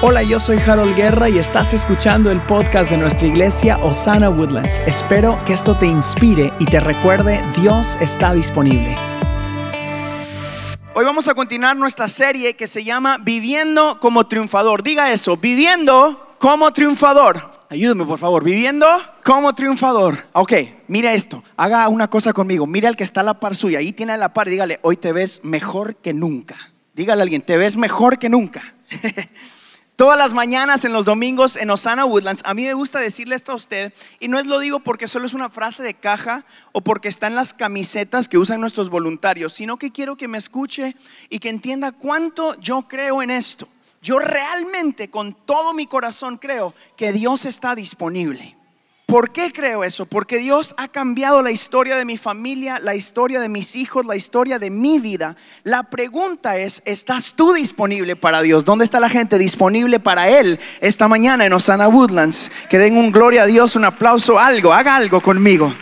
Hola, yo soy Harold Guerra y estás escuchando el podcast de nuestra iglesia Osana Woodlands. Espero que esto te inspire y te recuerde, Dios está disponible. Hoy vamos a continuar nuestra serie que se llama Viviendo como triunfador. Diga eso, viviendo como triunfador. Ayúdame por favor, viviendo como triunfador. Ok, mira esto, haga una cosa conmigo, mira al que está a la par suya, ahí tiene a la par dígale, hoy te ves mejor que nunca. Dígale a alguien, te ves mejor que nunca. Todas las mañanas en los domingos en Osana Woodlands, a mí me gusta decirle esto a usted, y no es lo digo porque solo es una frase de caja o porque está en las camisetas que usan nuestros voluntarios, sino que quiero que me escuche y que entienda cuánto yo creo en esto. Yo realmente con todo mi corazón creo que Dios está disponible. ¿Por qué creo eso? Porque Dios ha cambiado la historia de mi familia, la historia de mis hijos, la historia de mi vida. La pregunta es, ¿estás tú disponible para Dios? ¿Dónde está la gente disponible para Él esta mañana en Osana Woodlands? Que den un gloria a Dios, un aplauso, algo, haga algo conmigo.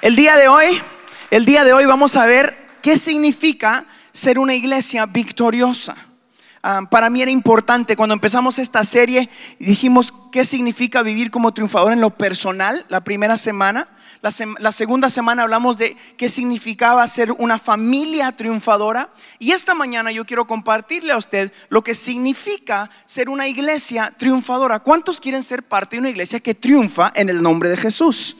El día de hoy, el día de hoy vamos a ver qué significa ser una iglesia victoriosa. Ah, para mí era importante cuando empezamos esta serie dijimos qué significa vivir como triunfador en lo personal la primera semana. La, segunda semana hablamos de qué significaba ser una familia triunfadora. Y esta mañana yo quiero compartirle a usted lo que significa ser una iglesia triunfadora. ¿Cuántos quieren ser parte de una iglesia que triunfa en el nombre de Jesús?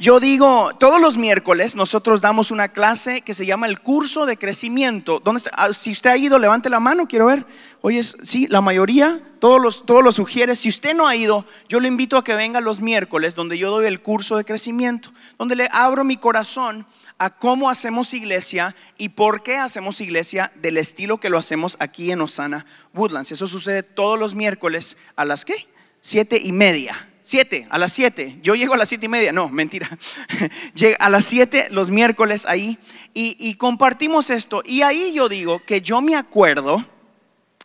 Yo digo, todos los miércoles nosotros damos una clase que se llama el curso de crecimiento. ¿Dónde ah, Si usted ha ido, levante la mano, quiero ver. Oye, sí, la mayoría, todos los, todos los sugiere. Si usted no ha ido, yo le invito a que venga los miércoles, donde yo doy el curso de crecimiento, donde le abro mi corazón a cómo hacemos iglesia y por qué hacemos iglesia del estilo que lo hacemos aquí en Osana Woodlands. Eso sucede todos los miércoles a las qué? Siete y media. Siete, a las siete. Yo llego a las siete y media. No, mentira. Llega a las siete los miércoles ahí y, compartimos esto. Y ahí yo digo que yo me acuerdo,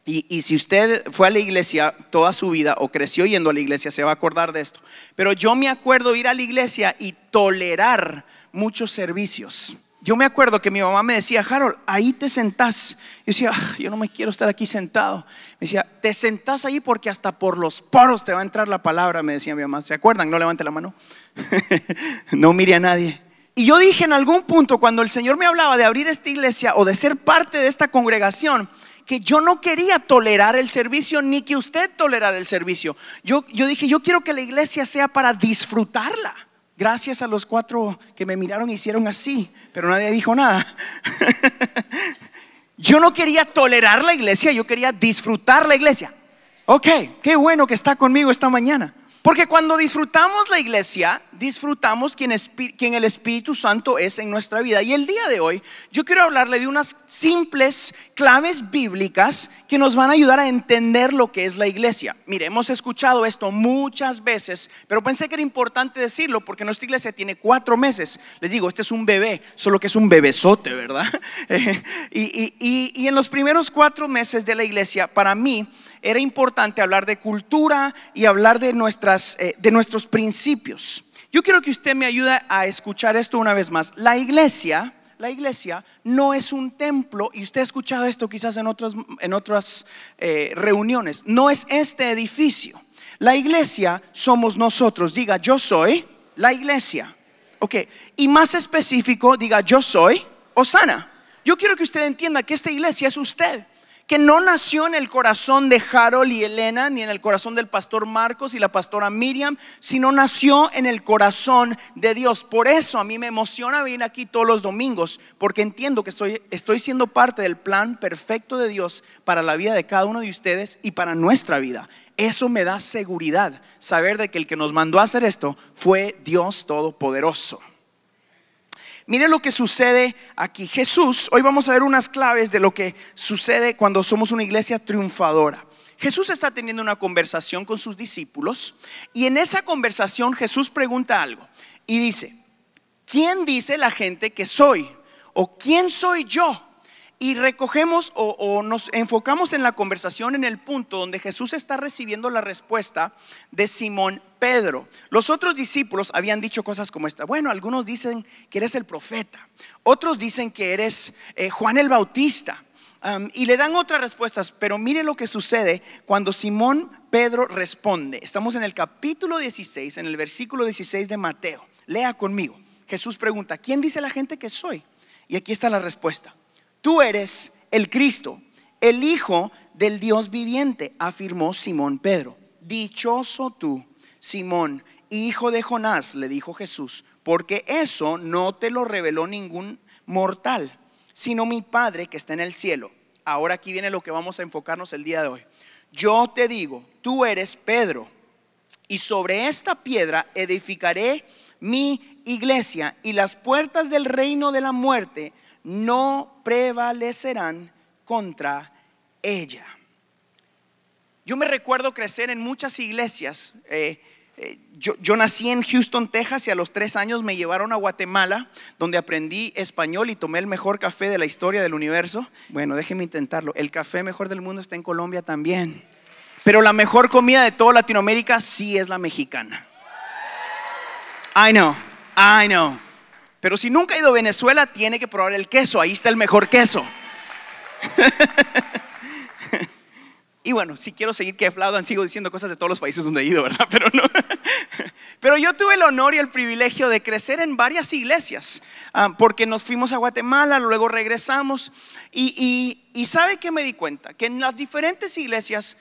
y, y, si usted fue a la iglesia toda su vida o creció yendo a la iglesia, se va a acordar de esto. Pero yo me acuerdo ir a la iglesia y tolerar muchos servicios. Yo me acuerdo que mi mamá me decía, Harold, ahí te sentás. Yo decía, ah, yo no me quiero estar aquí sentado. Me decía, te sentás ahí porque hasta por los poros te va a entrar la palabra, me decía mi mamá. ¿Se acuerdan? No levante la mano. no mire a nadie. Y yo dije en algún punto, cuando el Señor me hablaba de abrir esta iglesia o de ser parte de esta congregación, que yo no quería tolerar el servicio ni que usted tolerara el servicio. Yo, yo dije, yo quiero que la iglesia sea para disfrutarla. Gracias a los cuatro que me miraron hicieron así, pero nadie dijo nada. yo no quería tolerar la iglesia, yo quería disfrutar la iglesia. Ok, qué bueno que está conmigo esta mañana. Porque cuando disfrutamos la iglesia, disfrutamos quien, el Espíritu Santo es en nuestra vida. Y el día de hoy yo quiero hablarle de unas simples claves bíblicas que nos van a ayudar a entender lo que es la iglesia. Mire, hemos escuchado esto muchas veces, pero pensé que era importante decirlo porque nuestra iglesia tiene cuatro meses. Les digo, este es un bebé, solo que es un bebesote, ¿verdad? y, y en los primeros cuatro meses de la iglesia, para mí, era importante hablar de cultura y hablar de, nuestras, eh, de nuestros principios. Yo quiero que usted me ayude a escuchar esto una vez más. La iglesia, la iglesia no es un templo, y usted ha escuchado esto quizás en, otras, en otras eh, reuniones, no es este edificio. La iglesia somos nosotros. Diga, yo soy la iglesia. Ok, y más específico, diga, yo soy Osana. Yo quiero que usted entienda que esta iglesia es usted que no nació en el corazón de Harold y Elena, ni en el corazón del pastor Marcos y la pastora Miriam, sino nació en el corazón de Dios. Por eso a mí me emociona venir aquí todos los domingos, porque entiendo que estoy, siendo parte del plan perfecto de Dios para la vida de cada uno de ustedes y para nuestra vida. Eso me da seguridad, saber de que el que nos mandó a hacer esto fue Dios Todopoderoso. Mire lo que sucede aquí. Jesús, hoy vamos a ver unas claves de lo que sucede cuando somos una iglesia triunfadora. Jesús está teniendo una conversación con sus discípulos y en esa conversación Jesús pregunta algo y dice, ¿quién dice la gente que soy? ¿O quién soy yo? Y recogemos o, nos enfocamos en la conversación en el punto donde Jesús está recibiendo la respuesta de Simón Pedro. Los otros discípulos habían dicho cosas como esta. Bueno, algunos dicen que eres el profeta, otros dicen que eres eh, Juan el Bautista. y le dan otras respuestas, pero mire lo que sucede cuando Simón Pedro responde. Estamos en el capítulo 16, en el versículo 16 de Mateo. Lea conmigo. Jesús pregunta, ¿quién dice la gente que soy? Y aquí está la respuesta. Tú eres el Cristo, el Hijo del Dios viviente, afirmó Simón Pedro. Dichoso tú, Simón, hijo de Jonás, le dijo Jesús, porque eso no te lo reveló ningún mortal, sino mi Padre que está en el cielo. Ahora aquí viene lo que vamos a enfocarnos el día de hoy. Yo te digo, tú eres Pedro, y sobre esta piedra edificaré mi iglesia, y las puertas del reino de la muerte no prevalecerán contra ella. Yo me recuerdo crecer en muchas iglesias. Eh, eh, yo, nací en Houston, Texas y a los tres años me llevaron a Guatemala, donde aprendí español y tomé el mejor café de la historia del universo. Bueno, déjenme intentarlo. El café mejor del mundo está en Colombia también. Pero la mejor comida de toda Latinoamérica sí es la mexicana. I know, I know. Pero si nunca ha ido a Venezuela, tiene que probar el queso. Ahí está el mejor queso. Y bueno, si quiero seguir que aplaudan, sigo diciendo cosas de todos los países donde he ido, ¿verdad? Pero no. Pero yo tuve el honor y el privilegio de crecer en varias iglesias, ah, porque nos fuimos a Guatemala, luego regresamos. Y, y, ¿sabe qué me di cuenta? Que en las diferentes iglesias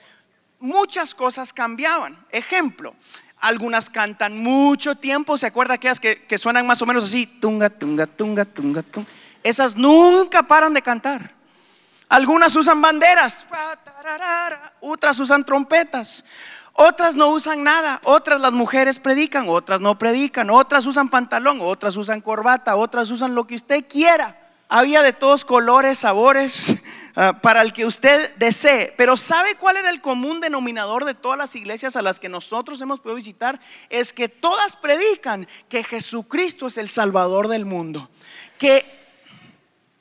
muchas cosas cambiaban. Ejemplo, algunas cantan mucho tiempo, ¿se acuerda aquellas que, que suenan más o menos así? Tunga, tunga, tunga, tunga, tunga. Esas nunca paran de cantar. Algunas usan banderas, otras usan trompetas, otras no usan nada, otras las mujeres predican, otras no predican, otras usan pantalón, otras usan corbata, otras usan lo que usted quiera. Había de todos colores, sabores, ah, para el que usted desee. Pero ¿sabe cuál era el común denominador de todas las iglesias a las que nosotros hemos podido visitar? Es que todas predican que Jesucristo es el Salvador del mundo. Que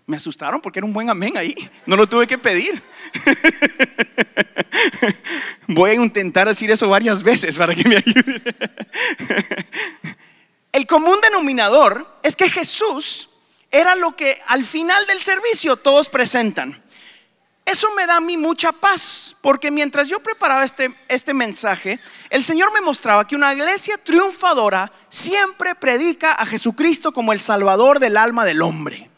me asustaron porque era un buen amén ahí. No lo tuve que pedir. Voy a intentar decir eso varias veces para que me ayude. El común denominador es que Jesús era lo que al final del servicio todos presentan. Eso me da a mí mucha paz, porque mientras yo preparaba este, este mensaje, el Señor me mostraba que una iglesia triunfadora siempre predica a Jesucristo como el Salvador del alma del hombre.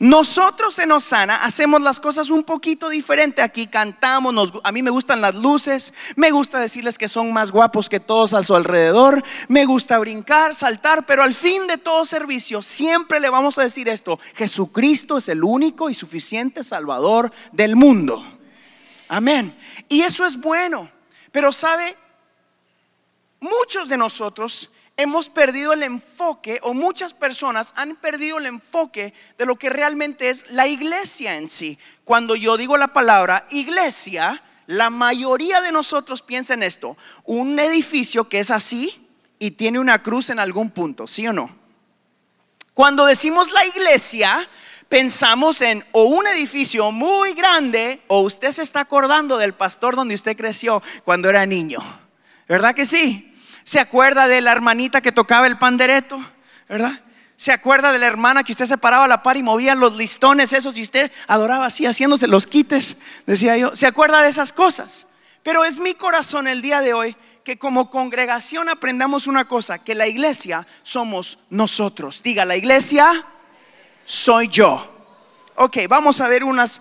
Nosotros en Osana hacemos las cosas un poquito diferente. Aquí cantamos, a mí me gustan las luces, me gusta decirles que son más guapos que todos a su alrededor, me gusta brincar, saltar, pero al fin de todo servicio siempre le vamos a decir esto, Jesucristo es el único y suficiente Salvador del mundo. Amén. Y eso es bueno, pero sabe, muchos de nosotros hemos perdido el enfoque o muchas personas han perdido el enfoque de lo que realmente es la iglesia en sí. Cuando yo digo la palabra iglesia, la mayoría de nosotros piensa en esto, un edificio que es así y tiene una cruz en algún punto, ¿sí o no? Cuando decimos la iglesia, pensamos en o un edificio muy grande o usted se está acordando del pastor donde usted creció cuando era niño. ¿Verdad que sí? ¿Se acuerda de la hermanita que tocaba el pandereto? ¿Verdad? ¿Se acuerda de la hermana que usted se paraba a la par y movía los listones esos y usted adoraba así haciéndose los quites? Decía yo. ¿Se acuerda de esas cosas? Pero es mi corazón el día de hoy que como congregación aprendamos una cosa, que la iglesia somos nosotros. Diga, la iglesia soy yo. Ok, vamos a ver unas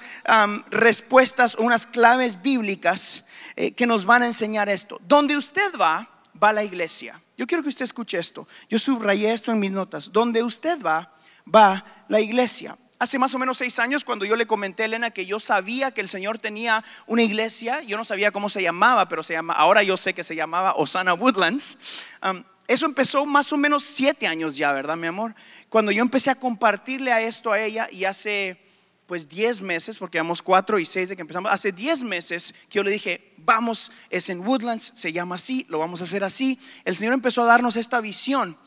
respuestas, unas claves bíblicas eh, que nos van a enseñar esto. Donde usted va, va la iglesia. Yo quiero que usted escuche esto. Yo subrayé esto en mis notas. Donde usted va, va la iglesia. Hace más o menos seis años, cuando yo le comenté a Elena que yo sabía que el Señor tenía una iglesia, yo no sabía cómo se llamaba, pero se llama, ahora yo sé que se llamaba Osana Woodlands. Um, eso empezó más o menos siete años ya, ¿verdad, mi amor? Cuando yo empecé a compartirle a esto a ella y hace pues 10 meses, porque llevamos 4 y 6 de que empezamos, hace 10 meses que yo le dije, vamos, es en Woodlands, se llama así, lo vamos a hacer así. El Señor empezó a darnos esta visión.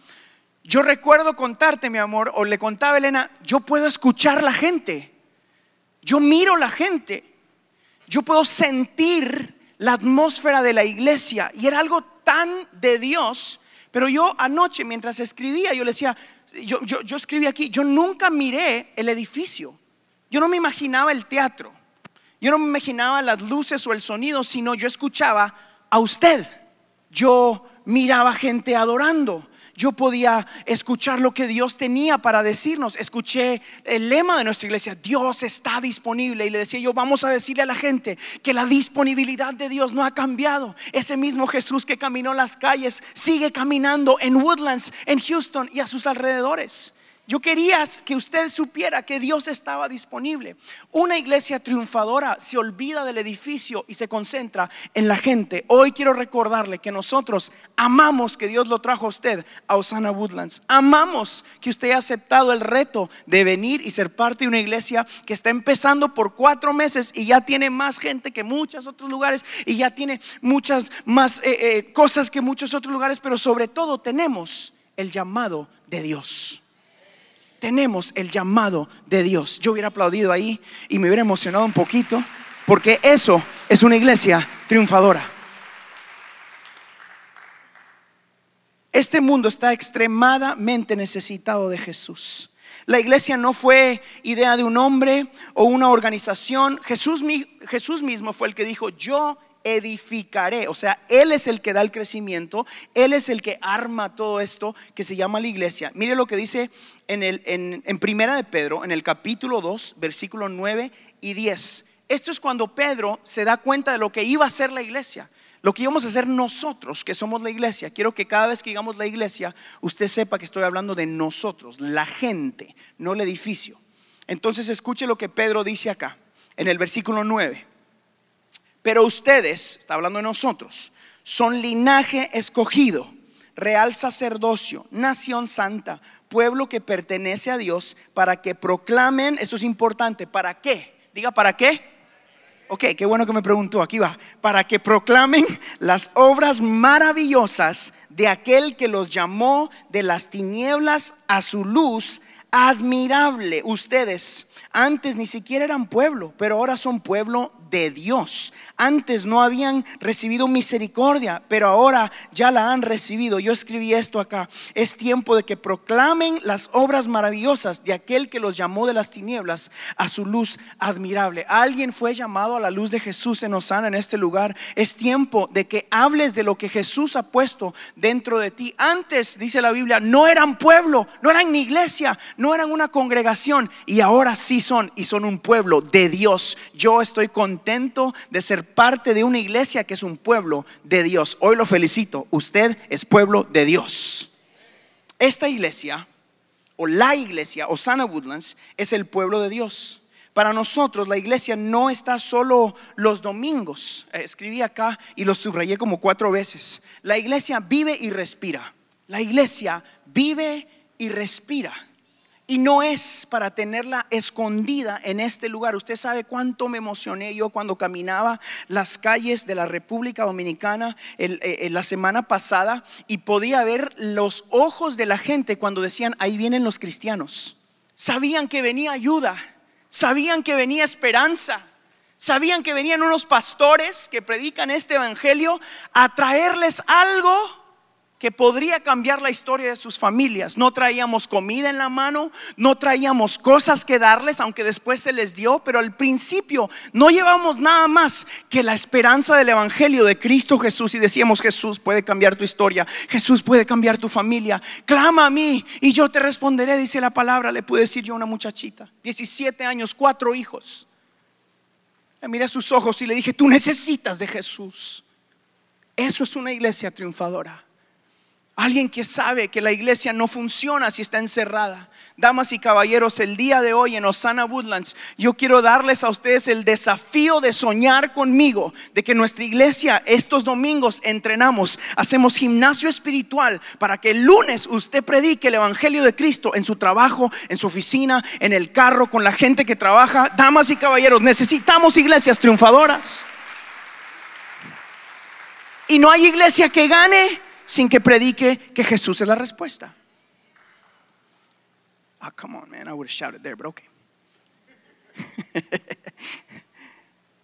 Yo recuerdo contarte, mi amor, o le contaba Elena, yo puedo escuchar la gente, yo miro la gente, yo puedo sentir la atmósfera de la iglesia y era algo tan de Dios. Pero yo anoche, mientras escribía, yo le decía, yo, yo escribí aquí, yo nunca miré el edificio. Yo no me imaginaba el teatro, yo no me imaginaba las luces o el sonido, sino yo escuchaba a usted. Yo miraba gente adorando, yo podía escuchar lo que Dios tenía para decirnos. Escuché el lema de nuestra iglesia, Dios está disponible. Y le decía yo, vamos a decirle a la gente que la disponibilidad de Dios no ha cambiado. Ese mismo Jesús que caminó las calles sigue caminando en Woodlands, en Houston y a sus alrededores. Yo quería que usted supiera que Dios estaba disponible. Una iglesia triunfadora se olvida del edificio y se concentra en la gente. Hoy quiero recordarle que nosotros amamos que Dios lo trajo a usted a Osana Woodlands. Amamos que usted haya aceptado el reto de venir y ser parte de una iglesia que está empezando por cuatro meses y ya tiene más gente que muchos otros lugares y ya tiene muchas más eh, eh, cosas que muchos otros lugares, pero sobre todo tenemos el llamado de Dios tenemos el llamado de Dios. Yo hubiera aplaudido ahí y me hubiera emocionado un poquito, porque eso es una iglesia triunfadora. Este mundo está extremadamente necesitado de Jesús. La iglesia no fue idea de un hombre o una organización. Jesús, Jesús mismo fue el que dijo, yo edificaré. O sea, Él es el que da el crecimiento, Él es el que arma todo esto que se llama la iglesia. Mire lo que dice en, el, en, Primera de Pedro, en el capítulo 2, versículo 9 y 10. Esto es cuando Pedro se da cuenta de lo que iba a ser la iglesia. Lo que íbamos a hacer nosotros, que somos la iglesia. Quiero que cada vez que digamos la iglesia, usted sepa que estoy hablando de nosotros, la gente, no el edificio. Entonces escuche lo que Pedro dice acá, en el versículo 9. Pero ustedes, está hablando de nosotros, son linaje escogido, real sacerdocio, nación santa, pueblo que pertenece a Dios, para que proclamen, eso es importante, ¿para qué? Diga, ¿para qué? Ok, qué bueno que me preguntó, aquí va, para que proclamen las obras maravillosas de aquel que los llamó de las tinieblas a su luz admirable. Ustedes antes ni siquiera eran pueblo, pero ahora son pueblo de Dios. Antes no habían recibido misericordia, pero ahora ya la han recibido. Yo escribí esto acá. Es tiempo de que proclamen las obras maravillosas de aquel que los llamó de las tinieblas a su luz admirable. Alguien fue llamado a la luz de Jesús en Osana en este lugar. Es tiempo de que hables de lo que Jesús ha puesto dentro de ti. Antes, dice la Biblia, no eran pueblo, no eran ni iglesia, no eran una congregación y ahora sí son y son un pueblo de Dios. Yo estoy con de ser parte de una iglesia que es un pueblo de Dios. Hoy lo felicito, usted es pueblo de Dios. Esta iglesia, o la iglesia, o Sana Woodlands, es el pueblo de Dios. Para nosotros la iglesia no está solo los domingos. Eh, escribí acá y lo subrayé como cuatro veces. La iglesia vive y respira. La iglesia vive y respira. Y no es para tenerla escondida en este lugar. Usted sabe cuánto me emocioné yo cuando caminaba las calles de la República Dominicana eh, la semana pasada y podía ver los ojos de la gente cuando decían, ahí vienen los cristianos. Sabían que venía ayuda, sabían que venía esperanza. Sabían que venían unos pastores que predican este evangelio a traerles algo que podría cambiar la historia de sus familias. No traíamos comida en la mano, no traíamos cosas que darles, aunque después se les dio, pero al principio no llevamos nada más que la esperanza del Evangelio de Cristo Jesús y decíamos, Jesús puede cambiar tu historia, Jesús puede cambiar tu familia, clama a mí y yo te responderé, dice la palabra, le pude decir yo a una muchachita, 17 años, cuatro hijos. Le miré a sus ojos y le dije, tú necesitas de Jesús. Eso es una iglesia triunfadora. Alguien que sabe que la iglesia no funciona si está encerrada. Damas y caballeros, el día de hoy en Osana Woodlands, yo quiero darles a ustedes el desafío de soñar conmigo, de que nuestra iglesia estos domingos entrenamos, hacemos gimnasio espiritual para que el lunes usted predique el Evangelio de Cristo en su trabajo, en su oficina, en el carro, con la gente que trabaja. Damas y caballeros, necesitamos iglesias triunfadoras. Y no hay iglesia que gane sin que predique que Jesús es la respuesta. Ah, come on, man. I would have shouted there, but okay.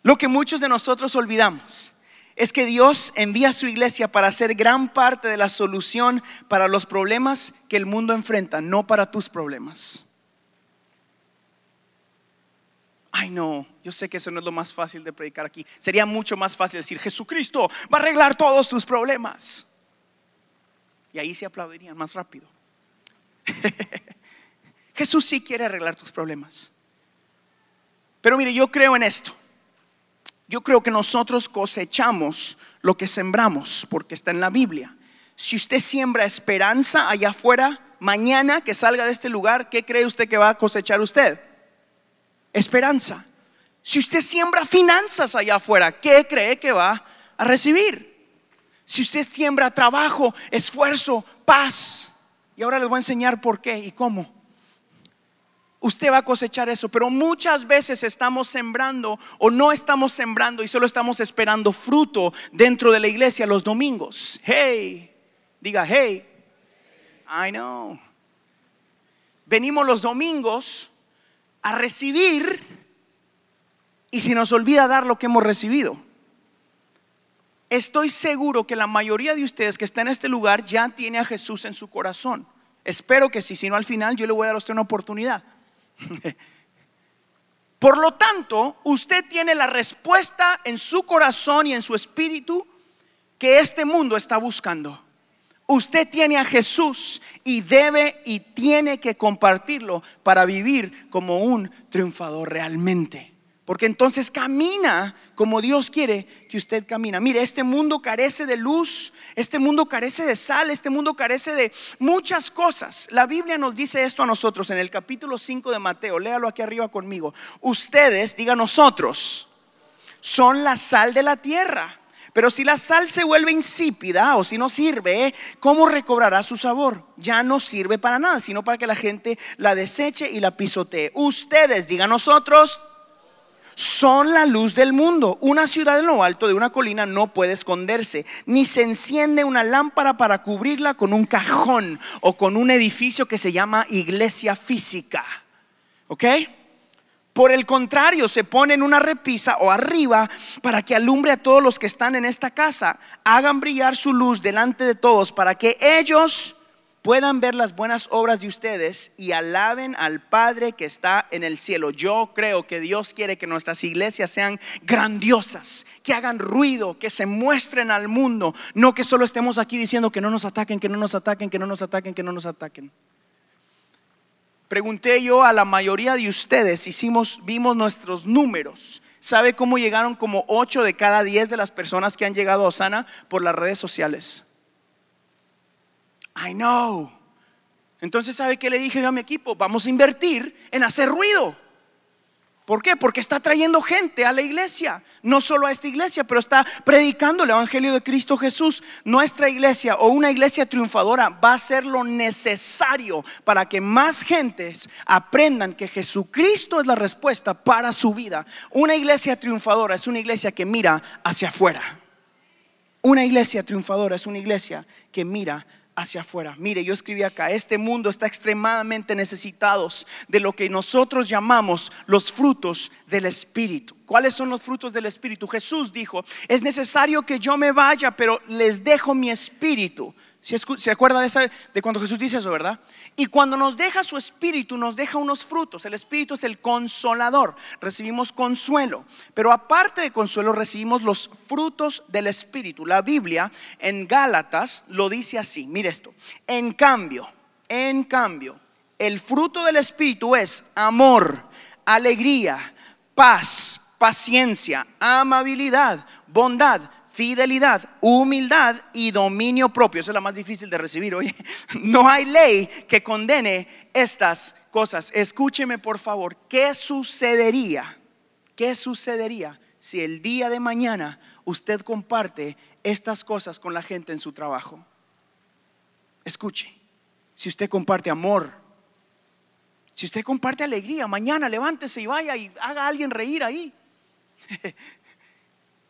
Lo que muchos de nosotros olvidamos es que Dios envía a su iglesia para ser gran parte de la solución para los problemas que el mundo enfrenta, no para tus problemas. Ay, no, yo sé que eso no es lo más fácil de predicar aquí. Sería mucho más fácil decir, Jesucristo va a arreglar todos tus problemas. Y ahí se aplaudirían más rápido. Jesús sí quiere arreglar tus problemas. Pero mire, yo creo en esto. Yo creo que nosotros cosechamos lo que sembramos, porque está en la Biblia. Si usted siembra esperanza allá afuera, mañana que salga de este lugar, ¿qué cree usted que va a cosechar usted? Esperanza. Si usted siembra finanzas allá afuera, ¿qué cree que va a recibir? Si usted siembra trabajo, esfuerzo, paz. Y ahora les voy a enseñar por qué y cómo usted va a cosechar eso. Pero muchas veces estamos sembrando o no estamos sembrando y solo estamos esperando fruto dentro de la iglesia los domingos. Hey, diga, hey, I know. Venimos los domingos a recibir y se nos olvida dar lo que hemos recibido. Estoy seguro que la mayoría de ustedes que están en este lugar ya tiene a Jesús en su corazón. Espero que sí, si no al final yo le voy a dar a usted una oportunidad. Por lo tanto, usted tiene la respuesta en su corazón y en su espíritu que este mundo está buscando. Usted tiene a Jesús y debe y tiene que compartirlo para vivir como un triunfador realmente. Porque entonces camina como Dios quiere que usted camina. Mire, este mundo carece de luz, este mundo carece de sal, este mundo carece de muchas cosas. La Biblia nos dice esto a nosotros en el capítulo 5 de Mateo. Léalo aquí arriba conmigo. Ustedes, diga nosotros, son la sal de la tierra. Pero si la sal se vuelve insípida o si no sirve, ¿cómo recobrará su sabor? Ya no sirve para nada, sino para que la gente la deseche y la pisotee. Ustedes, diga nosotros, son la luz del mundo. Una ciudad en lo alto de una colina no puede esconderse, ni se enciende una lámpara para cubrirla con un cajón o con un edificio que se llama iglesia física. ¿Ok? Por el contrario, se pone en una repisa o arriba para que alumbre a todos los que están en esta casa. Hagan brillar su luz delante de todos para que ellos puedan ver las buenas obras de ustedes y alaben al Padre que está en el cielo. Yo creo que Dios quiere que nuestras iglesias sean grandiosas, que hagan ruido, que se muestren al mundo, no que solo estemos aquí diciendo que no nos ataquen, que no nos ataquen, que no nos ataquen, que no nos ataquen. Pregunté yo a la mayoría de ustedes, hicimos, vimos nuestros números. ¿Sabe cómo llegaron como 8 de cada 10 de las personas que han llegado a Osana por las redes sociales? I know. Entonces, ¿sabe qué le dije a mi equipo? Vamos a invertir en hacer ruido. ¿Por qué? Porque está trayendo gente a la iglesia. No solo a esta iglesia, pero está predicando el Evangelio de Cristo Jesús. Nuestra iglesia o una iglesia triunfadora va a ser lo necesario para que más gentes aprendan que Jesucristo es la respuesta para su vida. Una iglesia triunfadora es una iglesia que mira hacia afuera. Una iglesia triunfadora es una iglesia que mira hacia afuera. Mire, yo escribí acá, este mundo está extremadamente necesitados de lo que nosotros llamamos los frutos del Espíritu. ¿Cuáles son los frutos del Espíritu? Jesús dijo, es necesario que yo me vaya, pero les dejo mi Espíritu. ¿Se acuerda de, de cuando Jesús dice eso, verdad? Y cuando nos deja su espíritu, nos deja unos frutos. El espíritu es el consolador. Recibimos consuelo. Pero aparte de consuelo, recibimos los frutos del espíritu. La Biblia en Gálatas lo dice así. Mire esto. En cambio, en cambio, el fruto del espíritu es amor, alegría, paz, paciencia, amabilidad, bondad fidelidad, humildad y dominio propio. Esa es la más difícil de recibir. Oye, no hay ley que condene estas cosas. Escúcheme por favor, ¿qué sucedería? ¿Qué sucedería si el día de mañana usted comparte estas cosas con la gente en su trabajo? Escuche, si usted comparte amor, si usted comparte alegría, mañana levántese y vaya y haga a alguien reír ahí.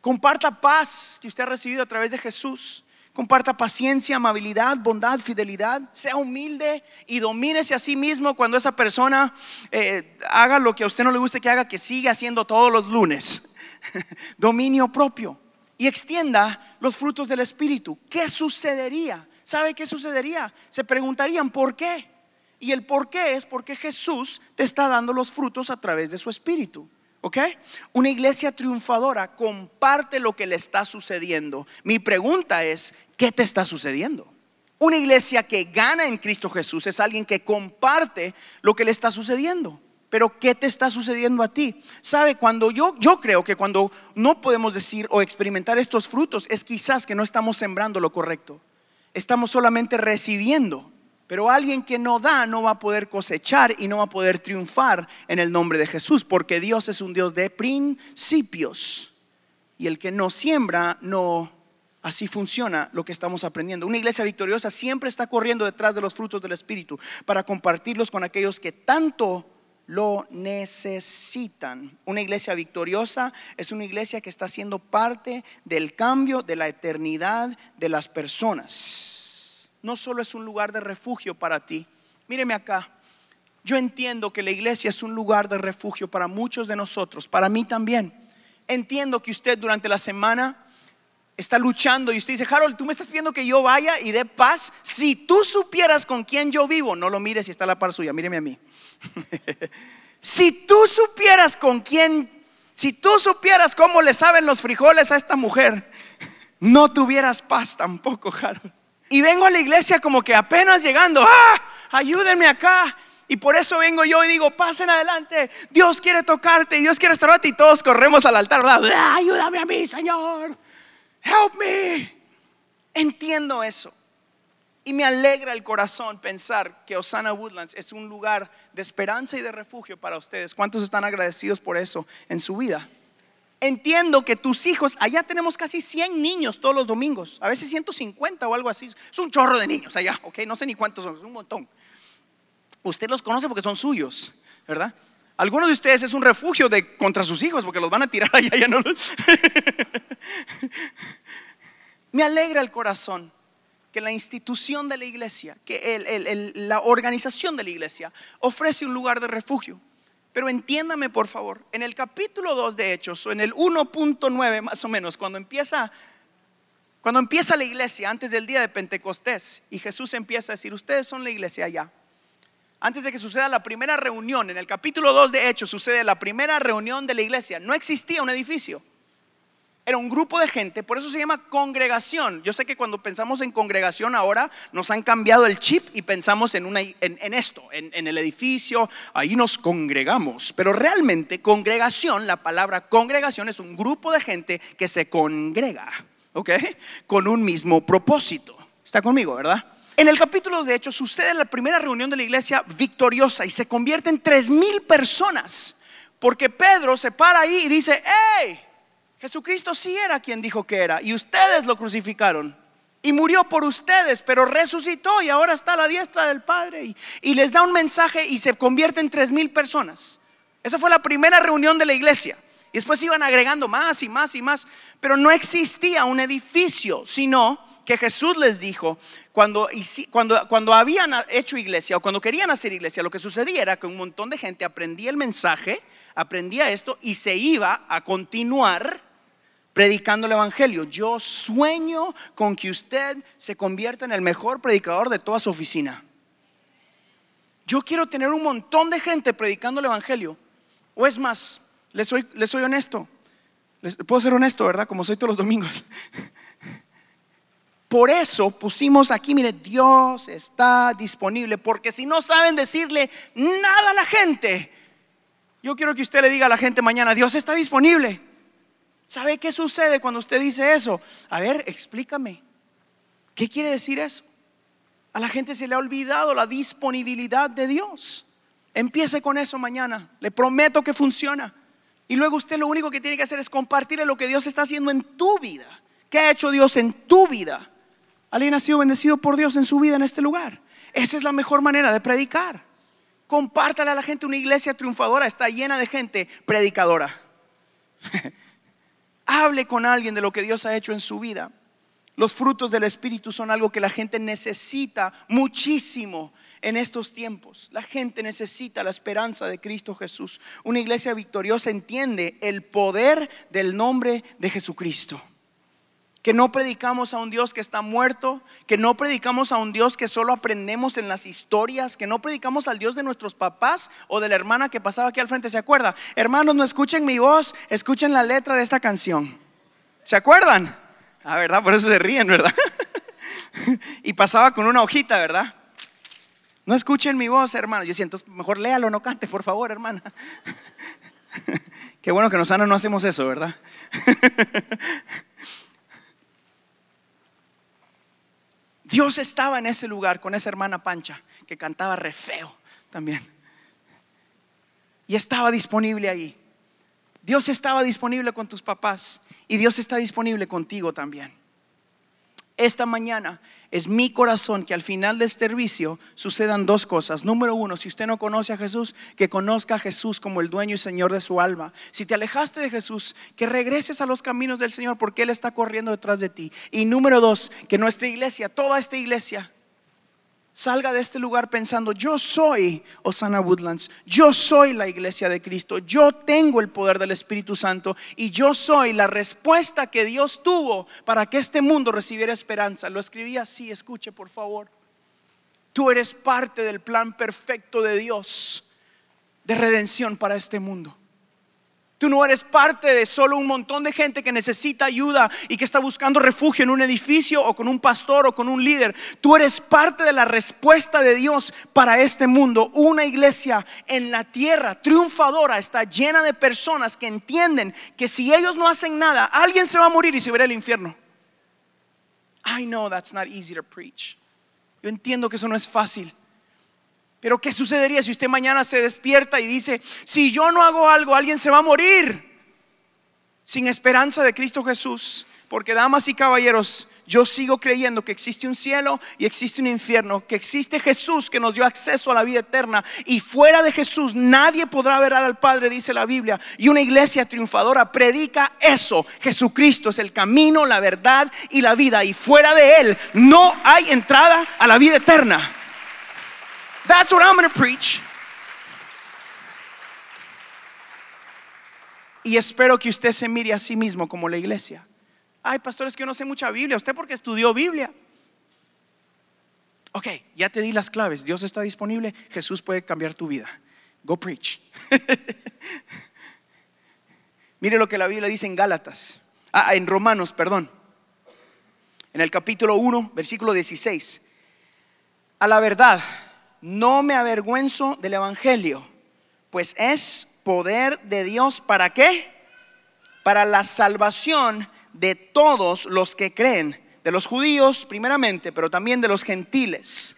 Comparta paz que usted ha recibido a través de Jesús. Comparta paciencia, amabilidad, bondad, fidelidad. Sea humilde y domínese a sí mismo cuando esa persona eh, haga lo que a usted no le guste que haga, que siga haciendo todos los lunes. Dominio propio. Y extienda los frutos del Espíritu. ¿Qué sucedería? ¿Sabe qué sucedería? Se preguntarían, ¿por qué? Y el por qué es porque Jesús te está dando los frutos a través de su Espíritu. Una iglesia triunfadora comparte lo que le está sucediendo. Mi pregunta es, ¿qué te está sucediendo? Una iglesia que gana en Cristo Jesús es alguien que comparte lo que le está sucediendo. Pero ¿qué te está sucediendo a ti? Sabe, cuando yo yo creo que cuando no podemos decir o experimentar estos frutos es quizás que no estamos sembrando lo correcto. Estamos solamente recibiendo. Pero alguien que no da no va a poder cosechar y no va a poder triunfar en el nombre de Jesús, porque Dios es un Dios de principios. Y el que no siembra no Así funciona lo que estamos aprendiendo. Una iglesia victoriosa siempre está corriendo detrás de los frutos del Espíritu para compartirlos con aquellos que tanto lo necesitan. Una iglesia victoriosa es una iglesia que está siendo parte del cambio de la eternidad de las personas. No solo es un lugar de refugio para ti. Míreme acá. Yo entiendo que la iglesia es un lugar de refugio para muchos de nosotros, para mí también. Entiendo que usted durante la semana está luchando y usted dice, Harold, tú me estás pidiendo que yo vaya y dé paz. Si tú supieras con quién yo vivo, no lo mires si está la par suya, míreme a mí. si tú supieras con quién, si tú supieras cómo le saben los frijoles a esta mujer, no tuvieras paz tampoco, Harold. Y vengo a la iglesia como que apenas llegando, ah, ayúdenme acá. Y por eso vengo yo y digo, pasen adelante, Dios quiere tocarte, Dios quiere restaurarte y todos corremos al altar, ¿verdad? Ah, ayúdame a mí, Señor help me. Entiendo eso. Y me alegra el corazón pensar que Osana Woodlands es un lugar de esperanza y de refugio para ustedes. ¿Cuántos están agradecidos por eso en su vida? Entiendo que tus hijos, allá tenemos casi 100 niños todos los domingos, a veces 150 o algo así. Es un chorro de niños allá, ok, no sé ni cuántos son, es un montón. Usted los conoce porque son suyos, ¿verdad? Algunos de ustedes es un refugio de, contra sus hijos porque los van a tirar allá. Ya no Me alegra el corazón que la institución de la iglesia, que la organización de la iglesia ofrece un lugar de refugio. Pero entiéndame por favor, en el capítulo 2 de Hechos, o en el 1.9 más o menos, cuando empieza, cuando empieza la iglesia, antes del día de Pentecostés, y Jesús empieza a decir, ustedes son la iglesia allá antes de que suceda la primera reunión, en el capítulo 2 de Hechos sucede la primera reunión de la iglesia. No existía un edificio. Era un grupo de gente, por eso se llama congregación. Yo sé que cuando pensamos en congregación ahora nos han cambiado el chip y pensamos en, en, esto, en, en el edificio, ahí nos congregamos. Pero realmente congregación, la palabra congregación es un grupo de gente que se congrega, ¿ok? Con un mismo propósito. ¿Está conmigo, verdad? En el capítulo de Hechos sucede la primera reunión de la iglesia victoriosa y se convierte en tres mil personas. Porque Pedro se para ahí y dice, hey, Jesucristo sí era quien dijo que era y ustedes lo crucificaron. Y murió por ustedes, pero resucitó y ahora está a la diestra del Padre. Y, les da un mensaje y se convierte en tres mil personas. Esa fue la primera reunión de la iglesia. Y después iban agregando más y más y más. Pero no existía un edificio, sino que Jesús les dijo, cuando, cuando, cuando habían hecho iglesia o cuando querían hacer iglesia, lo que sucedía era que un montón de gente aprendía el mensaje, aprendía esto y se iba a continuar predicando el Evangelio. Yo sueño con que usted se convierta en el mejor predicador de toda su oficina. Yo quiero tener un montón de gente predicando el Evangelio. O es más, les soy, soy honesto. Puedo ser honesto, ¿verdad? Como soy todos los domingos. Por eso pusimos aquí, mire, Dios está disponible, porque si no saben decirle nada a la gente, yo quiero que usted le diga a la gente mañana, Dios está disponible. ¿Sabe qué sucede cuando usted dice eso? A ver, explícame. ¿Qué quiere decir eso? A la gente se le ha olvidado la disponibilidad de Dios. Empiece con eso mañana. Le prometo que funciona. Y luego usted lo único que tiene que hacer es compartirle lo que Dios está haciendo en tu vida. ¿Qué ha hecho Dios en tu vida? Alguien ha sido bendecido por Dios en su vida en este lugar. Esa es la mejor manera de predicar. Compártale a la gente una iglesia triunfadora, está llena de gente predicadora. Hable con alguien de lo que Dios ha hecho en su vida. Los frutos del Espíritu son algo que la gente necesita muchísimo en estos tiempos. La gente necesita la esperanza de Cristo Jesús. Una iglesia victoriosa entiende el poder del nombre de Jesucristo que no predicamos a un Dios que está muerto, que no predicamos a un Dios que solo aprendemos en las historias, que no predicamos al Dios de nuestros papás o de la hermana que pasaba aquí al frente, ¿se acuerda? Hermanos, no escuchen mi voz, escuchen la letra de esta canción. ¿Se acuerdan? Ah, ¿verdad? Por eso se ríen, ¿verdad? y pasaba con una hojita, ¿verdad? No escuchen mi voz, hermano. Yo siento, mejor léalo, no cante, por favor, hermana. Qué bueno que nosotros no hacemos eso, ¿verdad? Dios estaba en ese lugar con esa hermana Pancha que cantaba re feo también. Y estaba disponible ahí. Dios estaba disponible con tus papás y Dios está disponible contigo también. Esta mañana es mi corazón que al final de este servicio sucedan dos cosas. Número uno, si usted no conoce a Jesús, que conozca a Jesús como el dueño y Señor de su alma. Si te alejaste de Jesús, que regreses a los caminos del Señor porque Él está corriendo detrás de ti. Y número dos, que nuestra iglesia, toda esta iglesia, salga de este lugar pensando, yo soy Osana Woodlands, yo soy la iglesia de Cristo, yo tengo el poder del Espíritu Santo y yo soy la respuesta que Dios tuvo para que este mundo recibiera esperanza. Lo escribí así, escuche por favor. Tú eres parte del plan perfecto de Dios de redención para este mundo. Tú no eres parte de solo un montón de gente que necesita ayuda y que está buscando refugio en un edificio o con un pastor o con un líder. Tú eres parte de la respuesta de Dios para este mundo. Una iglesia en la tierra triunfadora está llena de personas que entienden que si ellos no hacen nada, alguien se va a morir y se verá el infierno. I know that's not easy to preach. Yo entiendo que eso no es fácil. Pero ¿qué sucedería si usted mañana se despierta y dice, si yo no hago algo, alguien se va a morir? Sin esperanza de Cristo Jesús. Porque damas y caballeros, yo sigo creyendo que existe un cielo y existe un infierno, que existe Jesús que nos dio acceso a la vida eterna y fuera de Jesús nadie podrá ver al Padre, dice la Biblia. Y una iglesia triunfadora predica eso. Jesucristo es el camino, la verdad y la vida y fuera de Él no hay entrada a la vida eterna. That's what I'm going to preach. Y espero que usted se mire a sí mismo como la iglesia. Ay, pastor, es que yo no sé mucha Biblia. Usted porque estudió Biblia. Ok, ya te di las claves. Dios está disponible. Jesús puede cambiar tu vida. Go preach. Mire lo que la Biblia dice en Gálatas. Ah, en Romanos, perdón. En el capítulo 1, versículo 16. A la verdad no me avergüenzo del Evangelio, pues es poder de Dios para qué? Para la salvación de todos los que creen, de los judíos primeramente, pero también de los gentiles.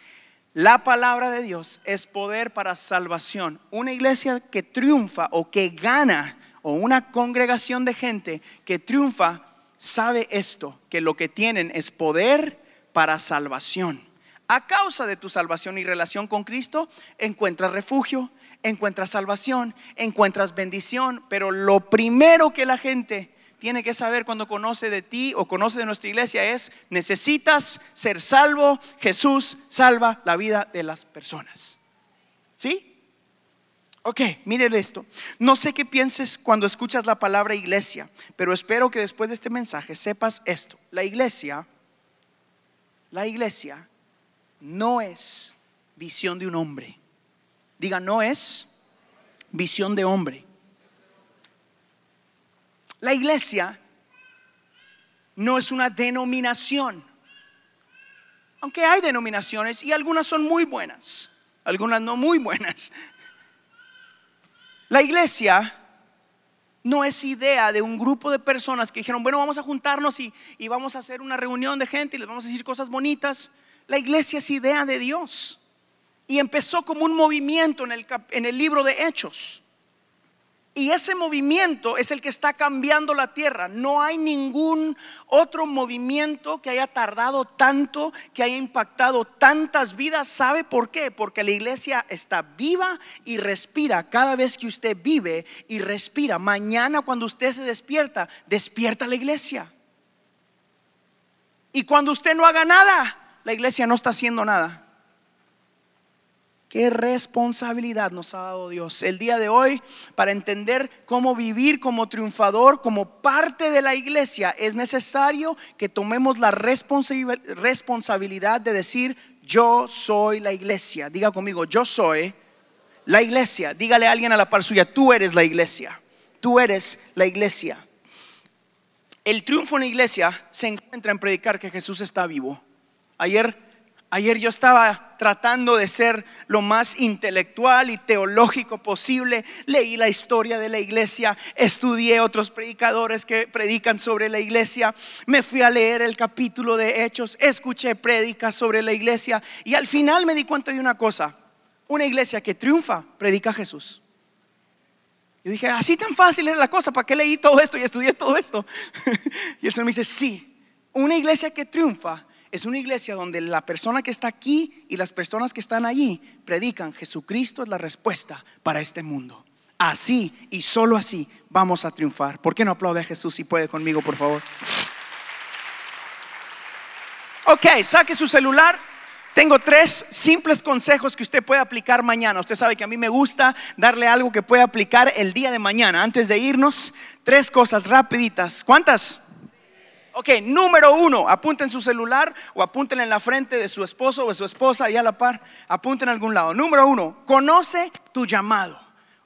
La palabra de Dios es poder para salvación. Una iglesia que triunfa o que gana, o una congregación de gente que triunfa, sabe esto, que lo que tienen es poder para salvación a causa de tu salvación y relación con Cristo, encuentras refugio, encuentras salvación, encuentras bendición. Pero lo primero que la gente tiene que saber cuando conoce de ti o conoce de nuestra iglesia es, necesitas ser salvo, Jesús salva la vida de las personas. ¿Sí? Ok, miren esto. No sé qué pienses cuando escuchas la palabra iglesia, pero espero que después de este mensaje sepas esto. La iglesia, la iglesia no es visión de un hombre. Diga, no es visión de hombre. La iglesia no es una denominación. Aunque hay denominaciones y algunas son muy buenas, algunas no muy buenas. La iglesia no es idea de un grupo de personas que dijeron, bueno, vamos a juntarnos y, vamos a hacer una reunión de gente y les vamos a decir cosas bonitas. La iglesia es idea de Dios. Y empezó como un movimiento en el, libro de Hechos. Y ese movimiento es el que está cambiando la tierra. No hay ningún otro movimiento que haya tardado tanto, que haya impactado tantas vidas. ¿Sabe por qué? Porque la iglesia está viva y respira cada vez que usted vive y respira. Mañana cuando usted se despierta, despierta la iglesia. Y cuando usted no haga nada, la iglesia no está haciendo nada. Qué responsabilidad nos ha dado Dios el día de hoy para entender cómo vivir como triunfador, como parte de la iglesia. Es necesario que tomemos la responsabilidad de decir, yo soy la iglesia. Diga conmigo, yo soy la iglesia. Dígale a alguien a la par suya, tú eres la iglesia. Tú eres la iglesia. El triunfo en la iglesia se encuentra en predicar que Jesús está vivo. Ayer Ayer yo estaba tratando de ser lo más intelectual y teológico posible. Leí la historia de la iglesia, estudié otros predicadores que predican sobre la iglesia, me fui a leer el capítulo de Hechos, escuché prédicas sobre la iglesia y al final me di cuenta de una cosa. Una iglesia que triunfa predica a Jesús. Y dije, así tan fácil era la cosa, ¿para qué leí todo esto y estudié todo esto? y el Señor me dice, sí, una iglesia que triunfa es una iglesia donde la persona que está aquí y las personas que están allí predican, Jesucristo es la respuesta para este mundo. Así y solo así vamos a triunfar. ¿Por qué no aplaude a Jesús si puede conmigo, por favor? Ok, saque su celular. Tengo tres simples consejos que usted puede aplicar mañana. Usted sabe que a mí me gusta darle algo que pueda aplicar el día de mañana. Antes de irnos, tres cosas rapiditas. ¿Cuántas? Ok, número uno, apunten su celular o apunten en la frente de su esposo o de su esposa ahí a la par, apunten en algún lado. Número uno, conoce tu llamado.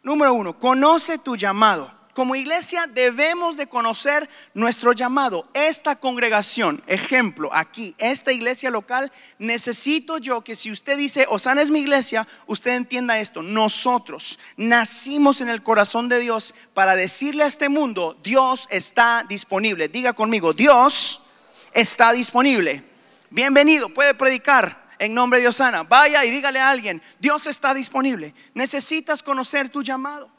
Número uno, conoce tu llamado. Como iglesia debemos de conocer nuestro llamado. Esta congregación, ejemplo, aquí, esta iglesia local, necesito yo que si usted dice, Osana es mi iglesia, usted entienda esto. Nosotros nacimos en el corazón de Dios para decirle a este mundo, Dios está disponible. Diga conmigo, Dios está disponible. Bienvenido, puede predicar en nombre de Osana. Vaya y dígale a alguien, Dios está disponible. Necesitas conocer tu llamado.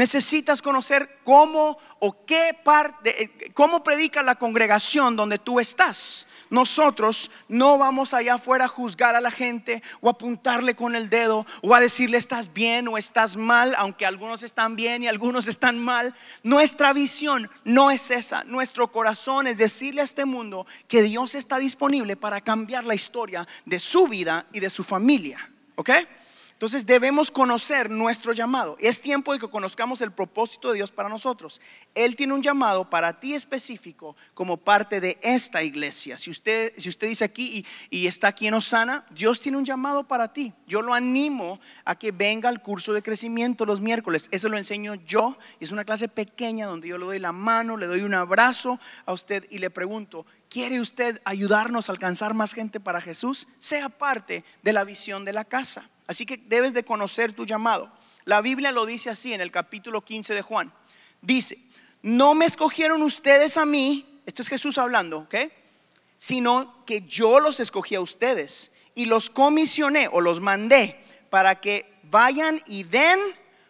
Necesitas conocer cómo o qué parte, eh, cómo predica la congregación donde tú estás. Nosotros no vamos allá afuera a juzgar a la gente o apuntarle con el dedo o a decirle estás bien o estás mal, aunque algunos están bien y algunos están mal. Nuestra visión no es esa. Nuestro corazón es decirle a este mundo que Dios está disponible para cambiar la historia de su vida y de su familia. ¿Ok? Entonces debemos conocer nuestro llamado. Es tiempo de que conozcamos el propósito de Dios para nosotros. Él tiene un llamado para ti específico como parte de esta iglesia. Si usted, si usted dice aquí y, y está aquí en Osana, Dios tiene un llamado para ti. Yo lo animo a que venga al curso de crecimiento los miércoles. Eso lo enseño yo. Es una clase pequeña donde yo le doy la mano, le doy un abrazo a usted y le pregunto, ¿quiere usted ayudarnos a alcanzar más gente para Jesús? Sea parte de la visión de la casa. Así que debes de conocer tu llamado. La Biblia lo dice así en el capítulo 15 de Juan. Dice, no me escogieron ustedes a mí, esto es Jesús hablando, ¿ok? Sino que yo los escogí a ustedes y los comisioné o los mandé para que vayan y den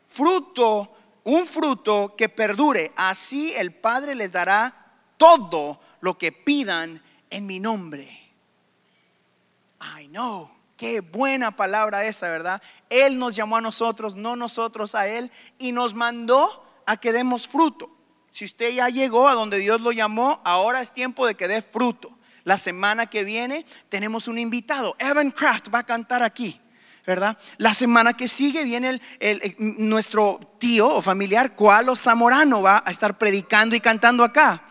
fruto, un fruto que perdure. Así el Padre les dará todo lo que pidan en mi nombre. I know. Qué buena palabra esa, ¿verdad? Él nos llamó a nosotros, no nosotros a Él, y nos mandó a que demos fruto. Si usted ya llegó a donde Dios lo llamó, ahora es tiempo de que dé fruto. La semana que viene tenemos un invitado. Evan Kraft va a cantar aquí. ¿verdad? La semana que sigue viene el, nuestro tío o familiar, Coalo Zamorano, va a estar predicando y cantando acá.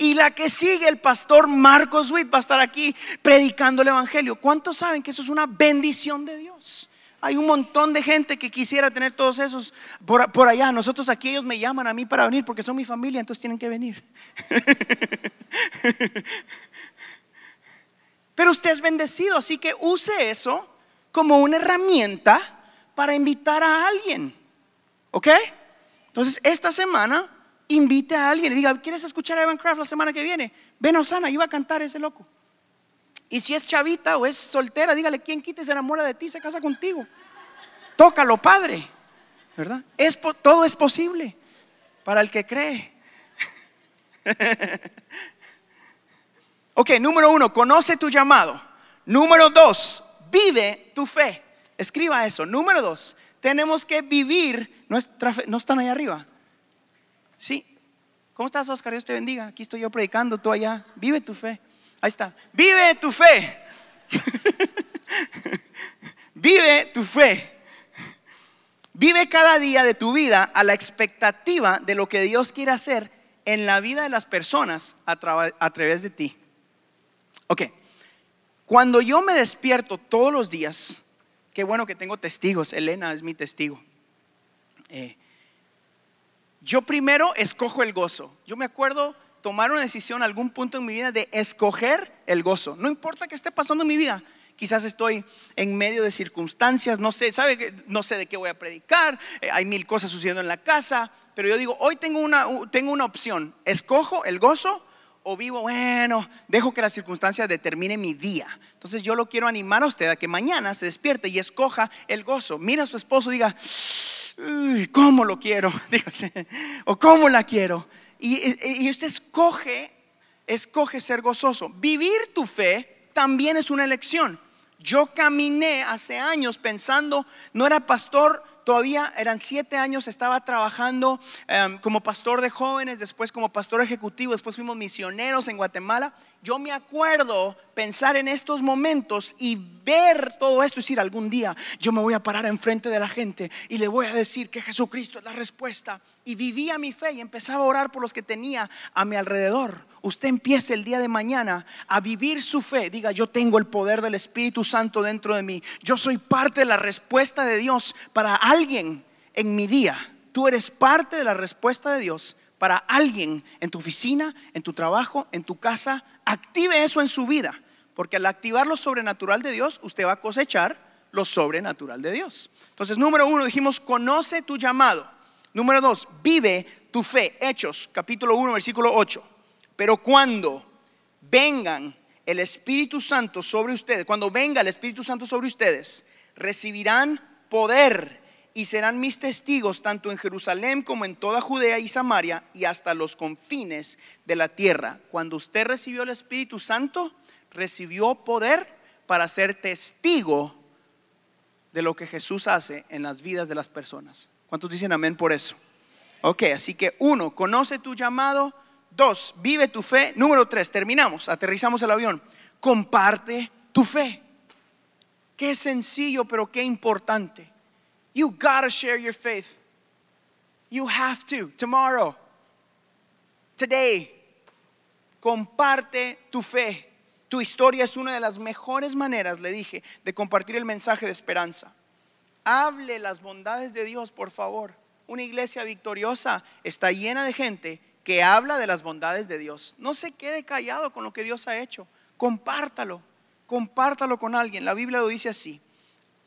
Y la que sigue, el pastor Marcos Witt va a estar aquí predicando el Evangelio. ¿Cuántos saben que eso es una bendición de Dios? Hay un montón de gente que quisiera tener todos esos por, por, allá. Nosotros aquí ellos me llaman a mí para venir porque son mi familia, entonces tienen que venir. Pero usted es bendecido, así que use eso como una herramienta para invitar a alguien. ¿Ok? Entonces, esta semana invite a alguien y diga, ¿quieres escuchar a Evan Craft la semana que viene? Ven a Osana, iba a cantar ese loco. Y si es chavita o es soltera, dígale, ¿quién quite se enamora de ti, se casa contigo? Tócalo, Padre. ¿Verdad? Es, todo es posible para el que cree. ok, número uno, conoce tu llamado. Número dos, vive tu fe. Escriba eso. Número dos, tenemos que vivir fe. No están ahí arriba. Sí. ¿Cómo estás, Oscar? Dios te bendiga. Aquí estoy yo predicando, tú allá. Vive tu fe. Ahí está. Vive tu fe. Vive tu fe. Vive cada día de tu vida a la expectativa de lo que Dios quiere hacer en la vida de las personas a, través de ti. Ok, cuando yo me despierto todos los días, qué bueno que tengo testigos, Elena es mi testigo. Eh, yo primero escojo el gozo. Yo me acuerdo tomar una decisión algún punto en mi vida de escoger el gozo. No importa qué esté pasando en mi vida. Quizás estoy en medio de circunstancias, no sé, sabe no sé de qué voy a predicar, eh, hay mil cosas sucediendo en la casa, pero yo digo, hoy tengo una, tengo una opción, escojo el gozo o vivo, bueno, dejo que las circunstancias determinen mi día. Entonces yo lo quiero animar a usted a que mañana se despierte y escoja el gozo. Mira a su esposo y ¿cómo lo quiero? o ¿cómo la quiero? Y, y usted escoge, escoge ser gozoso. Vivir tu fe también es una elección. Yo caminé hace años pensando, no era pastor, todavía eran siete años, estaba trabajando em, como pastor de jóvenes, después como pastor ejecutivo, después fuimos misioneros en Guatemala. Yo me acuerdo pensar en estos momentos y ver todo esto y decir, algún día yo me voy a parar enfrente de la gente y le voy a decir que Jesucristo es la respuesta. Y vivía mi fe y empezaba a orar por los que tenía a mi alrededor. Usted empiece el día de mañana a vivir su fe. Diga, yo tengo el poder del Espíritu Santo dentro de mí. Yo soy parte de la respuesta de Dios para alguien en mi día. Tú eres parte de la respuesta de Dios para alguien en tu oficina, en tu trabajo, en tu casa, active eso en su vida, porque al activar lo sobrenatural de Dios, usted va a cosechar lo sobrenatural de Dios. Entonces, número uno, dijimos, conoce tu llamado. Número dos, vive tu fe. Hechos, capítulo 1, versículo 8. Pero cuando vengan el Espíritu Santo sobre ustedes, cuando venga el Espíritu Santo sobre ustedes, recibirán poder y serán mis testigos tanto en Jerusalén como en toda Judea y Samaria y hasta los confines de la tierra. Cuando usted recibió el Espíritu Santo, recibió poder para ser testigo de lo que Jesús hace en las vidas de las personas. ¿Cuántos dicen amén por eso? Ok, así que uno, conoce tu llamado. Dos, vive tu fe. Número tres, terminamos, aterrizamos el avión. Comparte tu fe. Qué sencillo, pero qué importante. You gotta share your faith. You have to. Tomorrow. Today. Comparte tu fe. Tu historia es una de las mejores maneras, le dije, de compartir el mensaje de esperanza. Hable las bondades de Dios, por favor. Una iglesia victoriosa está llena de gente que habla de las bondades de Dios. No se quede callado con lo que Dios ha hecho. Compártalo. Compártalo con alguien. La Biblia lo dice así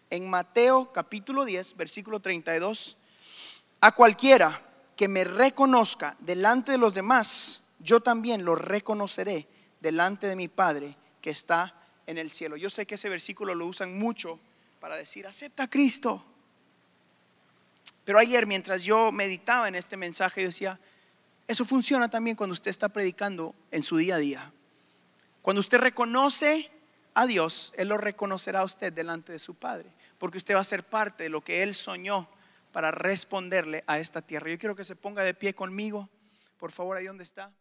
en Mateo capítulo 10, versículo 32, a cualquiera que me reconozca delante de los demás, yo también lo reconoceré delante de mi Padre que está en el cielo. Yo sé que ese versículo lo usan mucho para decir, acepta a Cristo. Pero ayer mientras yo meditaba en este mensaje, yo decía, eso funciona también cuando usted está predicando en su día a día. Cuando usted reconoce a Dios, Él lo reconocerá a usted delante de su Padre porque usted va a ser parte de lo que Él soñó para responderle a esta tierra. Yo quiero que se ponga de pie conmigo, por favor, ahí donde está.